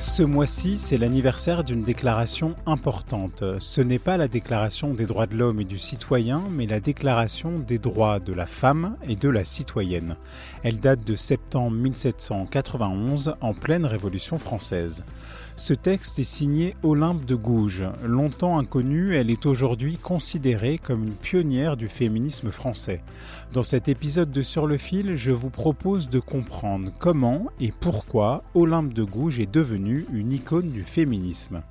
Ce mois-ci, c'est l'anniversaire d'une déclaration importante. Ce n'est pas la déclaration des droits de l'homme et du citoyen, mais la déclaration des droits de la femme et de la citoyenne. Elle date de septembre 1791, en pleine Révolution française. Ce texte est signé Olympe de Gouges. Longtemps inconnue, elle est aujourd'hui considérée comme une pionnière du féminisme français. Dans cet épisode de Sur le fil, je vous propose de comprendre comment et pourquoi Olympe de Gouges est devenue une icône du féminisme.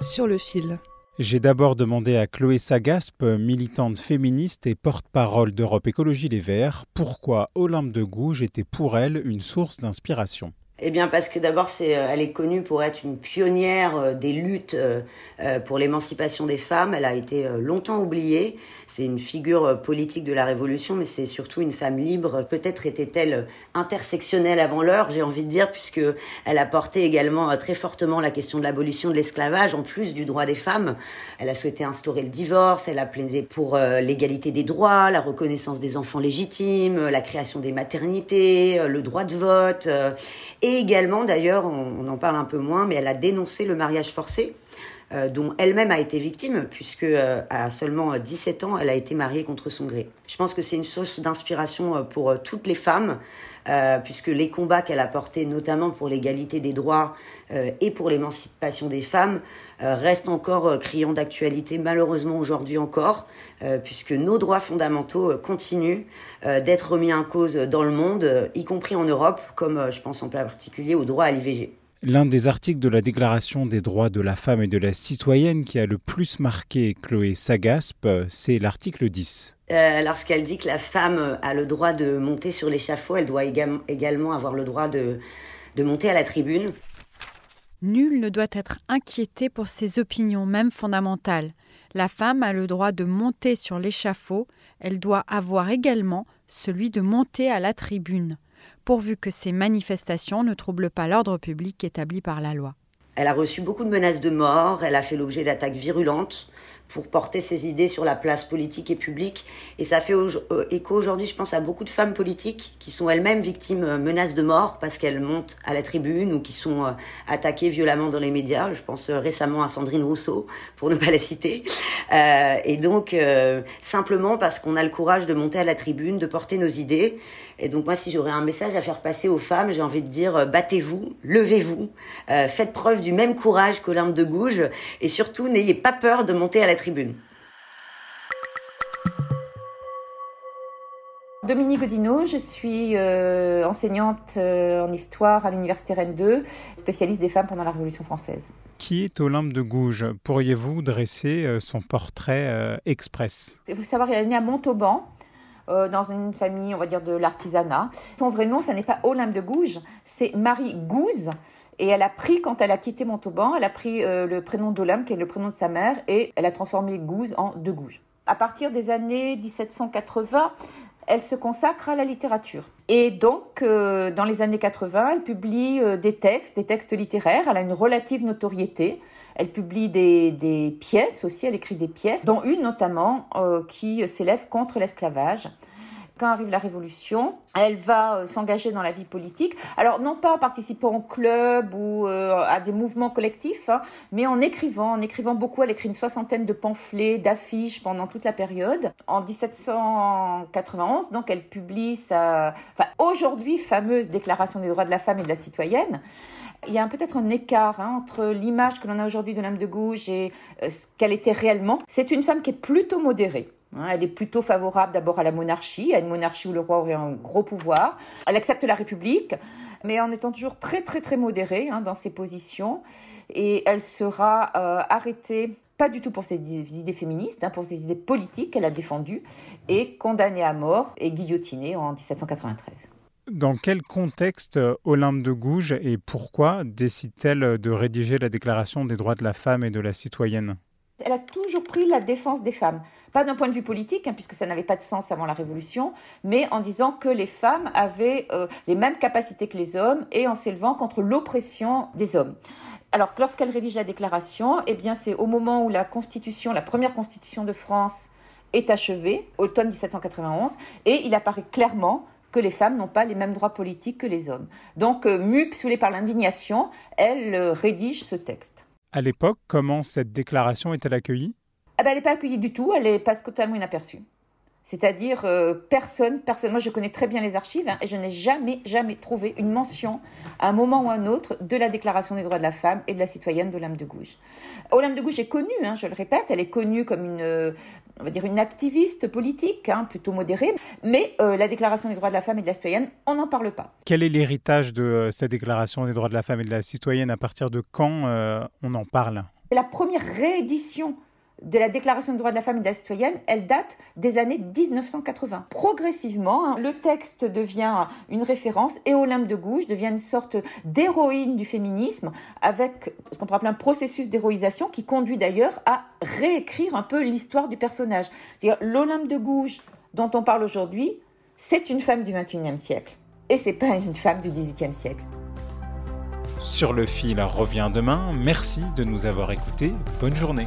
Sur le fil. J'ai d'abord demandé à Chloé Sagaspe, militante féministe et porte-parole d'Europe Écologie Les Verts, pourquoi Olympe de Gouges était pour elle une source d'inspiration. Eh bien, parce que d'abord, c'est, euh, elle est connue pour être une pionnière euh, des luttes euh, pour l'émancipation des femmes. Elle a été longtemps oubliée. C'est une figure politique de la Révolution, mais c'est surtout une femme libre. Peut-être était-elle intersectionnelle avant l'heure, j'ai envie de dire, puisque elle a porté également très fortement la question de l'abolition de l'esclavage, en plus du droit des femmes. Elle a souhaité instaurer le divorce. Elle a plaidé pour l'égalité des droits, la reconnaissance des enfants légitimes, la création des maternités, le droit de vote. Également, d'ailleurs, on, en parle un peu moins, mais elle a dénoncé le mariage forcé. Euh, dont elle-même a été victime, puisque euh, à seulement 17 ans, elle a été mariée contre son gré. Je pense que c'est une source d'inspiration euh, pour toutes les femmes, puisque les combats qu'elle a portés, notamment pour l'égalité des droits et pour l'émancipation des femmes, restent encore criants d'actualité, malheureusement aujourd'hui encore, puisque nos droits fondamentaux continuent d'être remis en cause dans le monde, y compris en Europe, comme je pense en particulier au droit à l'IVG. L'un des articles de la Déclaration des droits de la femme et de la citoyenne qui a le plus marqué Chloé Sagaspe, c'est l'article 10. Euh, lorsqu'elle dit que la femme a le droit de monter sur l'échafaud, elle doit également avoir le droit de, de monter à la tribune. Nul ne doit être inquiété pour ses opinions, même fondamentales. La femme a le droit de monter sur l'échafaud, elle doit avoir également celui de monter à la tribune pourvu que ces manifestations ne troublent pas l'ordre public établi par la loi. Elle a reçu beaucoup de menaces de mort, elle a fait l'objet d'attaques virulentes pour porter ses idées sur la place politique et publique. Et ça fait euh, écho aujourd'hui, je pense, à beaucoup de femmes politiques qui sont elles-mêmes victimes euh, menaces de mort parce qu'elles montent à la tribune ou qui sont euh, attaquées violemment dans les médias. Je pense récemment à Sandrine Rousseau, pour ne pas la citer. et donc, simplement parce qu'on a le courage de monter à la tribune, de porter nos idées. Et donc moi, si j'aurais un message à faire passer aux femmes, j'ai envie de dire battez-vous, levez-vous, faites preuve du même courage qu'Olympe de Gouges et surtout n'ayez pas peur de monter à la tribune. Dominique Godino, je suis euh, enseignante euh, en histoire à l'Université Rennes 2, spécialiste des femmes pendant la Révolution française. Qui est Olympe de Gouges? Pourriez-vous dresser euh, son portrait express? Il faut savoir, qu'elle est née à Montauban, dans une famille, on va dire, de l'artisanat. Son vrai nom, ce n'est pas Olympe de Gouges, c'est Marie Gouze. Et elle a pris, quand elle a quitté Montauban, elle a pris euh, le prénom d'Olympe, qui est le prénom de sa mère, et elle a transformé Gouze en De Gouges. À partir des années 1780, elle se consacre à la littérature. Et donc, euh, dans les années 80, elle publie euh, des textes, des textes littéraires. Elle a une relative notoriété. Elle publie des, des pièces aussi, elle écrit des pièces, dont une notamment qui s'élève contre l'esclavage quand arrive la Révolution, elle va euh, s'engager dans la vie politique. Alors non pas en participant au club ou euh, à des mouvements collectifs, hein, mais en écrivant, en écrivant beaucoup. Elle écrit une soixantaine de pamphlets, d'affiches pendant toute la période. En 1791, donc elle publie sa, enfin, aujourd'hui fameuse Déclaration des droits de la femme et de la citoyenne. Il y a peut-être un écart hein, entre l'image que l'on a aujourd'hui de l'âme de gauche et euh, ce qu'elle était réellement. C'est une femme qui est plutôt modérée. Hein, elle est plutôt favorable d'abord à la monarchie, à une monarchie où le roi aurait un gros pouvoir. Elle accepte la République. mais en étant toujours très très très modérée hein, dans ses positions. Et elle sera euh, arrêtée pas du tout pour ses idées féministes, hein, pour ses idées politiques qu'elle a défendues, et condamnée à mort et guillotinée en 1793. Dans quel contexte euh, Olympe de Gouges et pourquoi décide-t-elle de rédiger la Déclaration des droits de la femme et de la citoyenne? Elle a toujours pris la défense des femmes. Pas d'un point de vue politique, hein, puisque ça n'avait pas de sens avant la Révolution, mais en disant que les femmes avaient euh, les mêmes capacités que les hommes et en s'élevant contre l'oppression des hommes. Alors, lorsqu'elle rédige la déclaration, eh bien, c'est au moment où la Constitution, la première Constitution de France, est achevée, automne 1791, et il apparaît clairement que les femmes n'ont pas les mêmes droits politiques que les hommes. Donc, euh, mue, par l'indignation, elle euh, rédige ce texte. À l'époque, comment cette déclaration est-elle accueillie? Ah ben, Elle n'est pas accueillie du tout, elle est passe totalement inaperçue. C'est-à-dire euh, personne, personne. Moi, je connais très bien les archives hein, et je n'ai jamais, jamais trouvé une mention à un moment ou à un autre de la Déclaration des droits de la femme et de la citoyenne d'Olympe de Gouges. Olympe de Gouges est connue, hein, je le répète, elle est connue comme une, on va dire une activiste politique, hein, plutôt modérée, mais euh, la Déclaration des droits de la femme et de la citoyenne, on n'en parle pas. Quel est l'héritage de euh, cette Déclaration des droits de la femme et de la citoyenne? À partir de quand on en parle? C'est la première réédition de la Déclaration des droits de la femme et de la citoyenne, elle date des années 1980. Progressivement, hein, le texte devient une référence et Olympe de Gouges devient une sorte d'héroïne du féminisme avec ce qu'on pourrait appeler un processus d'héroïsation qui conduit d'ailleurs à réécrire un peu l'histoire du personnage. C'est-à-dire l'Olympe de Gouges dont on parle aujourd'hui, c'est une femme du XXIe siècle et c'est pas une femme du XVIIIe siècle. Sur le fil revient demain. Merci de nous avoir écoutés. Bonne journée.